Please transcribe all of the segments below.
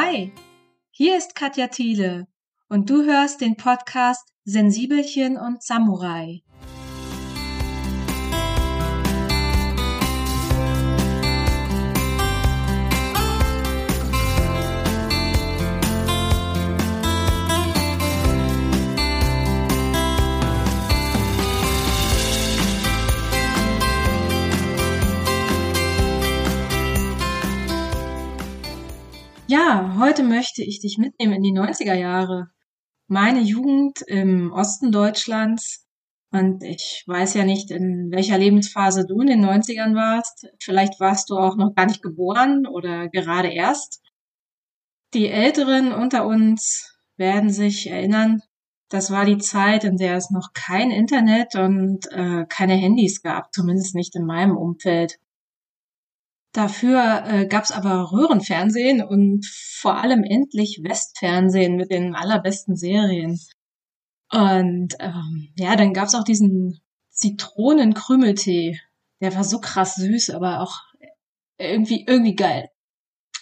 Hi, hier ist Katja Thiele und du hörst den Podcast Sensibelchen und Samurai. Heute möchte ich dich mitnehmen in die 90er Jahre. Meine Jugend im Osten Deutschlands. Und ich weiß ja nicht, in welcher Lebensphase du in den 90ern warst. Vielleicht warst du auch noch gar nicht geboren oder gerade erst. Die Älteren unter uns werden sich erinnern, das war die Zeit, in der es noch kein Internet und äh, keine Handys gab, zumindest nicht in meinem Umfeld. Dafür äh, gab es aber Röhrenfernsehen und vor allem endlich Westfernsehen mit den allerbesten Serien. Und ähm, ja, dann gab es auch diesen Zitronenkrümeltee. Der war so krass süß, aber auch irgendwie irgendwie geil.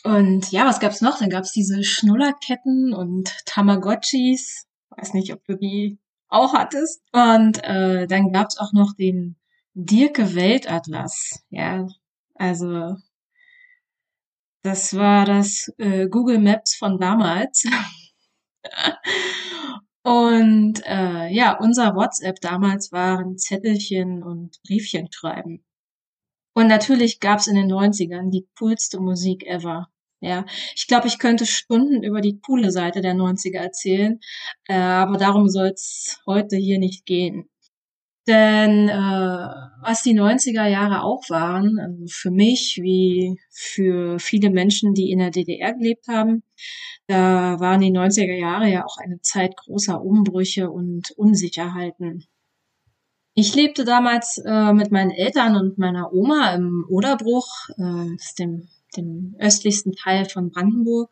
Und ja, was gab's noch? Dann gab's diese Schnullerketten und Tamagotchis. Weiß nicht, ob du die auch hattest. Und äh, dann gab's auch noch den Dirke Weltatlas. Ja, also das war das äh, Google Maps von damals. und äh, ja, unser WhatsApp damals waren Zettelchen und Briefchen schreiben. Und natürlich gab's in den 90ern die coolste Musik ever. Ja, ich glaube, ich könnte Stunden über die coole Seite der 90er erzählen, äh, aber darum soll's heute hier nicht gehen. Denn äh, was die 90er Jahre auch waren, also für mich wie für viele Menschen, die in der DDR gelebt haben, da waren die 90er Jahre ja auch eine Zeit großer Umbrüche und Unsicherheiten. Ich lebte damals äh, mit meinen Eltern und meiner Oma im Oderbruch, äh, dem, dem östlichsten Teil von Brandenburg.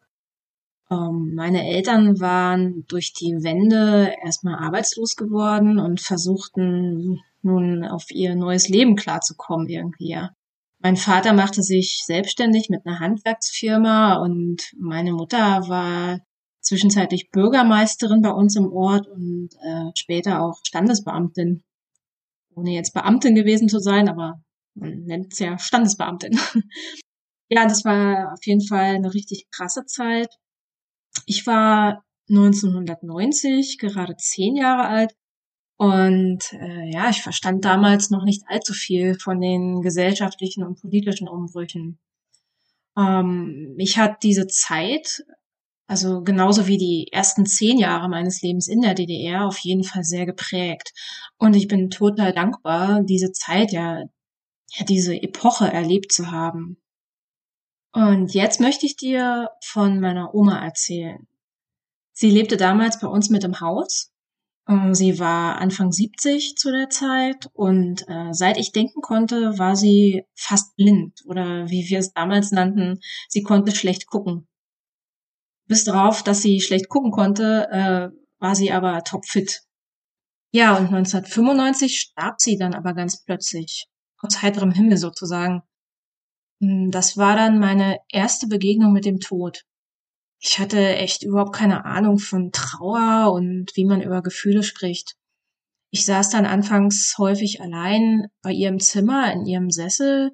Ähm, meine Eltern waren durch die Wende erstmal arbeitslos geworden und versuchten nun auf ihr neues Leben klarzukommen irgendwie. Ja. Mein Vater machte sich selbstständig mit einer Handwerksfirma und meine Mutter war zwischenzeitlich Bürgermeisterin bei uns im Ort und äh, später auch Standesbeamtin. Ohne jetzt Beamtin gewesen zu sein, aber man nennt es ja Standesbeamtin. ja, das war auf jeden Fall eine richtig krasse Zeit. Ich war 1990 gerade zehn Jahre alt und äh, ja, ich verstand damals noch nicht allzu viel von den gesellschaftlichen und politischen Umbrüchen. Ähm, mich hat diese Zeit, also genauso wie die ersten zehn Jahre meines Lebens in der DDR, auf jeden Fall sehr geprägt. Und ich bin total dankbar, diese Zeit ja, ja diese Epoche erlebt zu haben. Und jetzt möchte ich dir von meiner Oma erzählen. Sie lebte damals bei uns mit im Haus. Ähm, sie war Anfang 70 zu der Zeit und äh, seit ich denken konnte, war sie fast blind oder wie wir es damals nannten, sie konnte schlecht gucken. Bis darauf, dass sie schlecht gucken konnte, äh, war sie aber topfit. Ja, und 1995 starb sie dann aber ganz plötzlich, aus heiterem Himmel sozusagen. Hm, das war dann meine erste Begegnung mit dem Tod. Ich hatte echt überhaupt keine Ahnung von Trauer und wie man über Gefühle spricht. Ich saß dann anfangs häufig allein bei ihrem Zimmer in ihrem Sessel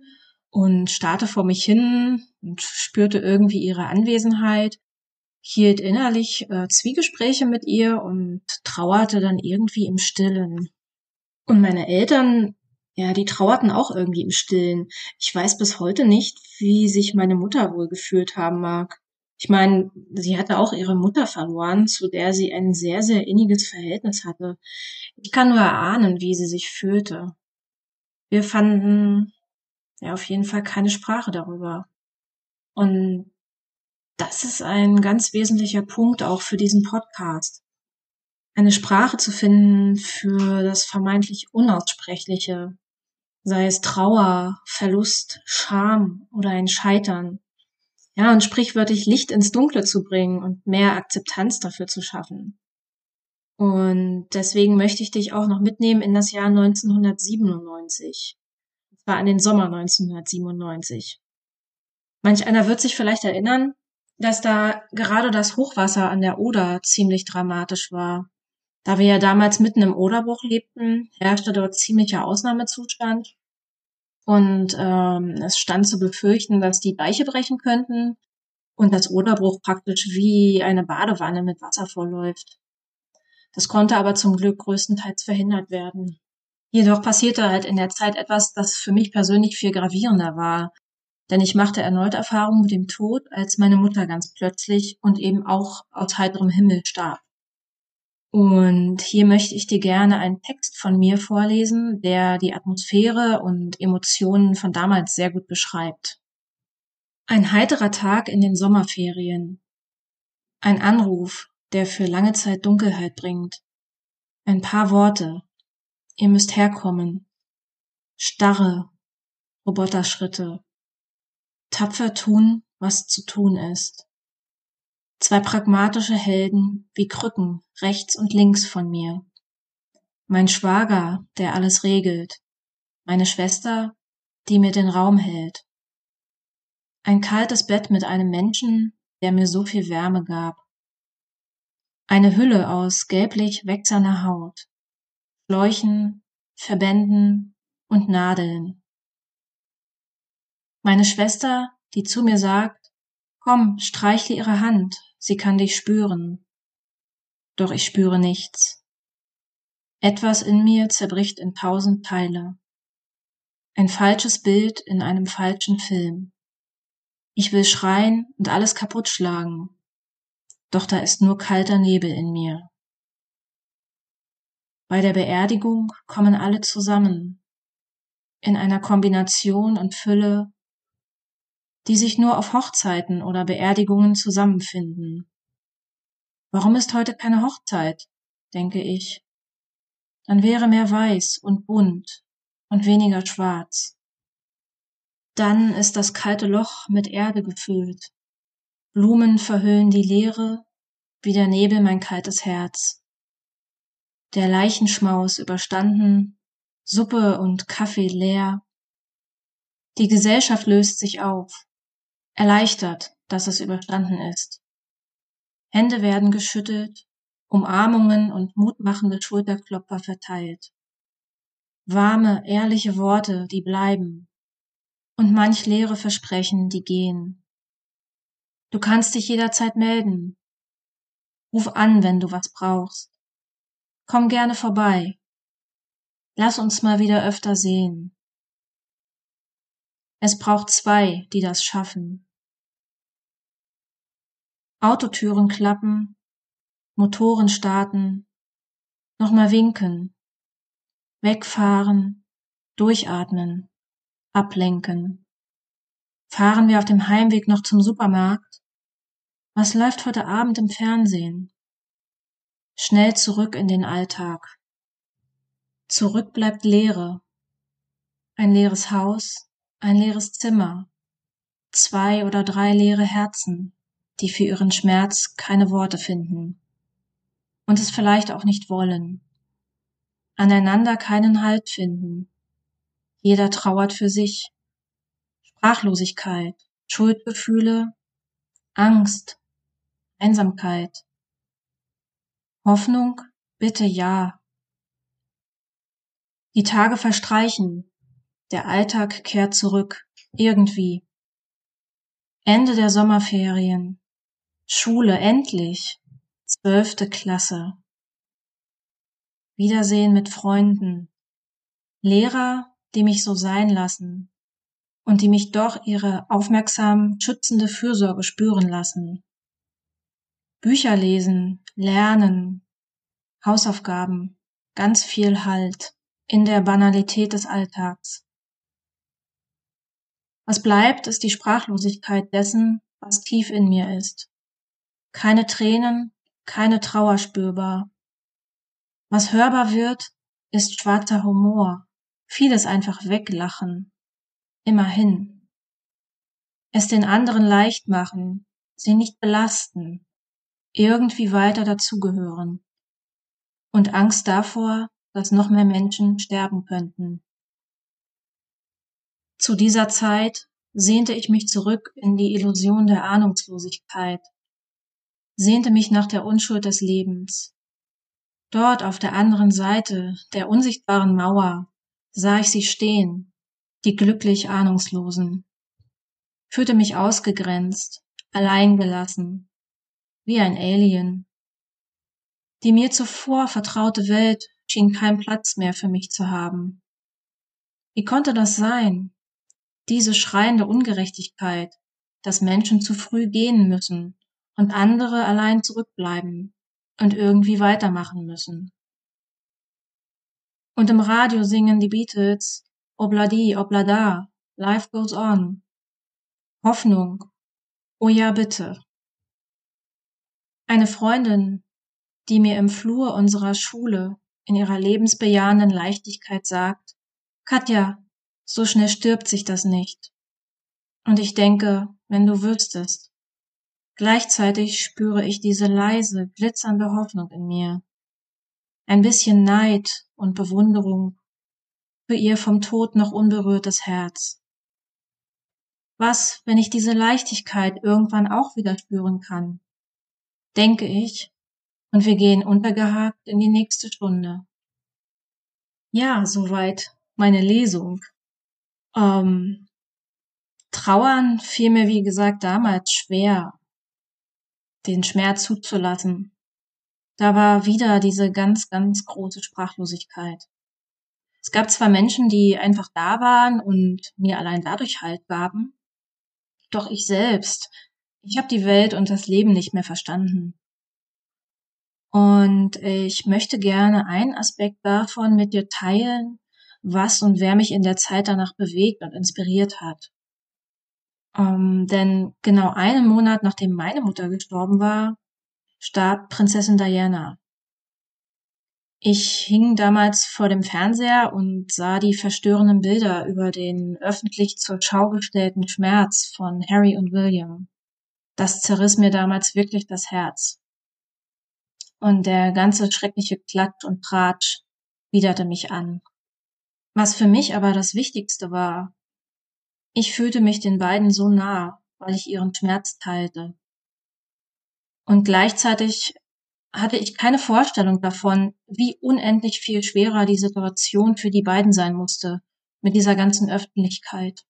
und starrte vor mich hin und spürte irgendwie ihre Anwesenheit, hielt innerlich äh, Zwiegespräche mit ihr und trauerte dann irgendwie im Stillen. Und meine Eltern ja, die trauerten auch irgendwie im Stillen. Ich weiß bis heute nicht, wie sich meine Mutter wohl gefühlt haben mag. Ich meine, sie hatte auch ihre Mutter verloren, zu der sie ein sehr, sehr inniges Verhältnis hatte. Ich kann nur erahnen, wie sie sich fühlte. Wir fanden ja auf jeden Fall keine Sprache darüber. Und das ist ein ganz wesentlicher Punkt auch für diesen Podcast. Eine Sprache zu finden für das vermeintlich Unaussprechliche, sei es Trauer, Verlust, Scham oder ein Scheitern. Ja, und sprichwörtlich Licht ins Dunkle zu bringen und mehr Akzeptanz dafür zu schaffen. Und deswegen möchte ich dich auch noch mitnehmen in das Jahr 1997. Und zwar an den Sommer 1997. Manch einer wird sich vielleicht erinnern, dass da gerade das Hochwasser an der Oder ziemlich dramatisch war. Da wir ja damals mitten im Oderbruch lebten, herrschte dort ziemlicher Ausnahmezustand. Und ähm, es stand zu befürchten, dass die Deiche brechen könnten und das Oderbruch praktisch wie eine Badewanne mit Wasser vorläuft. Das konnte aber zum Glück größtenteils verhindert werden. Jedoch passierte halt in der Zeit etwas, das für mich persönlich viel gravierender war. Denn ich machte erneut Erfahrung mit dem Tod, als meine Mutter ganz plötzlich und eben auch aus heiterem Himmel starb. Und hier möchte ich dir gerne einen Text von mir vorlesen, der die Atmosphäre und Emotionen von damals sehr gut beschreibt. Ein heiterer Tag in den Sommerferien. Ein Anruf, der für lange Zeit Dunkelheit bringt. Ein paar Worte. Ihr müsst herkommen. Starre Roboterschritte. Tapfer tun, was zu tun ist. Zwei pragmatische Helden wie Krücken rechts und links von mir. Mein Schwager, der alles regelt. Meine Schwester, die mir den Raum hält. Ein kaltes Bett mit einem Menschen, der mir so viel Wärme gab. Eine Hülle aus gelblich wächserner Haut. Schläuchen, Verbänden und Nadeln. Meine Schwester, die zu mir sagt, komm, streichle ihre Hand, sie kann dich spüren. Doch ich spüre nichts. Etwas in mir zerbricht in tausend Teile. Ein falsches Bild in einem falschen Film. Ich will schreien und alles kaputt schlagen. Doch da ist nur kalter Nebel in mir. Bei der Beerdigung kommen alle zusammen. In einer Kombination und Fülle die sich nur auf Hochzeiten oder Beerdigungen zusammenfinden. Warum ist heute keine Hochzeit? denke ich. Dann wäre mehr weiß und bunt und weniger schwarz. Dann ist das kalte Loch mit Erde gefüllt. Blumen verhüllen die Leere, wie der Nebel mein kaltes Herz. Der Leichenschmaus überstanden, Suppe und Kaffee leer. Die Gesellschaft löst sich auf erleichtert, dass es überstanden ist. Hände werden geschüttelt, Umarmungen und mutmachende Schulterklopfer verteilt. Warme, ehrliche Worte, die bleiben. Und manch leere Versprechen, die gehen. Du kannst dich jederzeit melden. Ruf an, wenn du was brauchst. Komm gerne vorbei. Lass uns mal wieder öfter sehen. Es braucht zwei, die das schaffen. Autotüren klappen, Motoren starten, nochmal winken, wegfahren, durchatmen, ablenken. Fahren wir auf dem Heimweg noch zum Supermarkt? Was läuft heute Abend im Fernsehen? Schnell zurück in den Alltag. Zurück bleibt Leere. Ein leeres Haus, ein leeres Zimmer, zwei oder drei leere Herzen die für ihren Schmerz keine Worte finden und es vielleicht auch nicht wollen, aneinander keinen Halt finden. Jeder trauert für sich. Sprachlosigkeit, Schuldgefühle, Angst, Einsamkeit. Hoffnung, bitte ja. Die Tage verstreichen, der Alltag kehrt zurück, irgendwie. Ende der Sommerferien, Schule, endlich. Zwölfte Klasse. Wiedersehen mit Freunden. Lehrer, die mich so sein lassen und die mich doch ihre aufmerksam schützende Fürsorge spüren lassen. Bücher lesen, lernen, Hausaufgaben, ganz viel Halt in der Banalität des Alltags. Was bleibt, ist die Sprachlosigkeit dessen, was tief in mir ist. Keine Tränen, keine Trauer spürbar. Was hörbar wird, ist schwarzer Humor, vieles einfach weglachen. Immerhin. Es den anderen leicht machen, sie nicht belasten, irgendwie weiter dazugehören. Und Angst davor, dass noch mehr Menschen sterben könnten. Zu dieser Zeit sehnte ich mich zurück in die Illusion der Ahnungslosigkeit, sehnte mich nach der Unschuld des Lebens. Dort auf der anderen Seite der unsichtbaren Mauer sah ich sie stehen, die glücklich Ahnungslosen, fühlte mich ausgegrenzt, alleingelassen, wie ein Alien. Die mir zuvor vertraute Welt schien keinen Platz mehr für mich zu haben. Wie konnte das sein? Diese schreiende Ungerechtigkeit, dass Menschen zu früh gehen müssen und andere allein zurückbleiben und irgendwie weitermachen müssen. Und im Radio singen die Beatles Obladi, Oblada, Life goes on. Hoffnung. Oh ja, bitte. Eine Freundin, die mir im Flur unserer Schule in ihrer lebensbejahenden Leichtigkeit sagt, Katja, so schnell stirbt sich das nicht. Und ich denke, wenn du wüsstest. Gleichzeitig spüre ich diese leise, glitzernde Hoffnung in mir. Ein bisschen Neid und Bewunderung für ihr vom Tod noch unberührtes Herz. Was, wenn ich diese Leichtigkeit irgendwann auch wieder spüren kann? Denke ich, und wir gehen untergehakt in die nächste Stunde. Ja, soweit meine Lesung. Ähm, Trauern fiel mir, wie gesagt, damals schwer, den Schmerz zuzulassen. Da war wieder diese ganz, ganz große Sprachlosigkeit. Es gab zwar Menschen, die einfach da waren und mir allein dadurch Halt gaben, doch ich selbst, ich habe die Welt und das Leben nicht mehr verstanden. Und ich möchte gerne einen Aspekt davon mit dir teilen, was und wer mich in der Zeit danach bewegt und inspiriert hat. Ähm, denn genau einen Monat nachdem meine Mutter gestorben war, starb Prinzessin Diana. Ich hing damals vor dem Fernseher und sah die verstörenden Bilder über den öffentlich zur Schau gestellten Schmerz von Harry und William. Das zerriss mir damals wirklich das Herz. Und der ganze schreckliche Klatsch und Tratsch widerte mich an. Was für mich aber das Wichtigste war, ich fühlte mich den beiden so nah, weil ich ihren Schmerz teilte. Und gleichzeitig hatte ich keine Vorstellung davon, wie unendlich viel schwerer die Situation für die beiden sein musste, mit dieser ganzen Öffentlichkeit.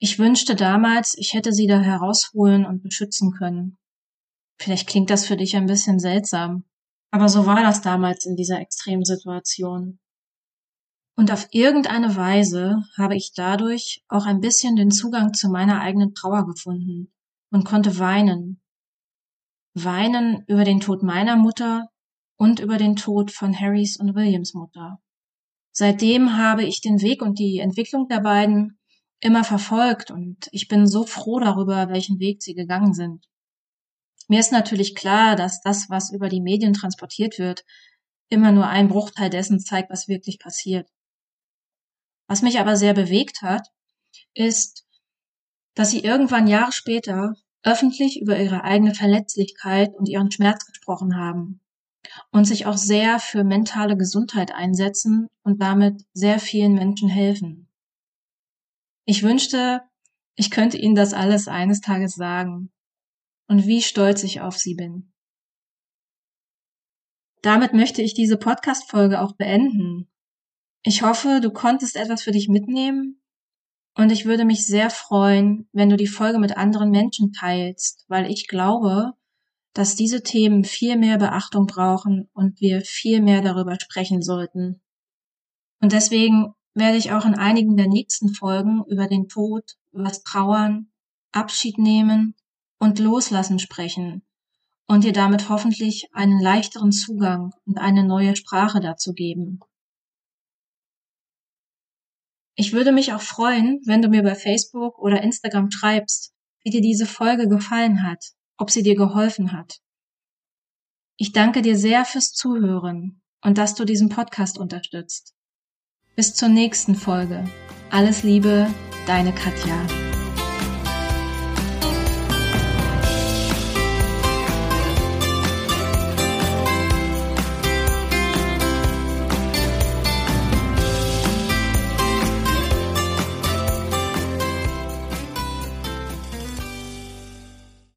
Ich wünschte damals, ich hätte sie da herausholen und beschützen können. Vielleicht klingt das für dich ein bisschen seltsam, aber so war das damals in dieser extremen Situation. Und auf irgendeine Weise habe ich dadurch auch ein bisschen den Zugang zu meiner eigenen Trauer gefunden und konnte weinen. Weinen über den Tod meiner Mutter und über den Tod von Harrys und Williams Mutter. Seitdem habe ich den Weg und die Entwicklung der beiden immer verfolgt und ich bin so froh darüber, welchen Weg sie gegangen sind. Mir ist natürlich klar, dass das, was über die Medien transportiert wird, immer nur ein Bruchteil dessen zeigt, was wirklich passiert. Was mich aber sehr bewegt hat, ist, dass sie irgendwann Jahre später öffentlich über ihre eigene Verletzlichkeit und ihren Schmerz gesprochen haben und sich auch sehr für mentale Gesundheit einsetzen und damit sehr vielen Menschen helfen. Ich wünschte, ich könnte Ihnen das alles eines Tages sagen und wie stolz ich auf Sie bin. Damit möchte ich diese Podcast-Folge auch beenden ich hoffe, du konntest etwas für dich mitnehmen und ich würde mich sehr freuen, wenn du die Folge mit anderen Menschen teilst, weil ich glaube, dass diese Themen viel mehr Beachtung brauchen und wir viel mehr darüber sprechen sollten. Und deswegen werde ich auch in einigen der nächsten Folgen über den Tod, über das Trauern, Abschied nehmen und Loslassen sprechen und dir damit hoffentlich einen leichteren Zugang und eine neue Sprache dazu geben. Ich würde mich auch freuen, wenn du mir bei Facebook oder Instagram schreibst, wie dir diese Folge gefallen hat, ob sie dir geholfen hat. Ich danke dir sehr fürs Zuhören und dass du diesen Podcast unterstützt. Bis zur nächsten Folge. Alles Liebe, deine Katja.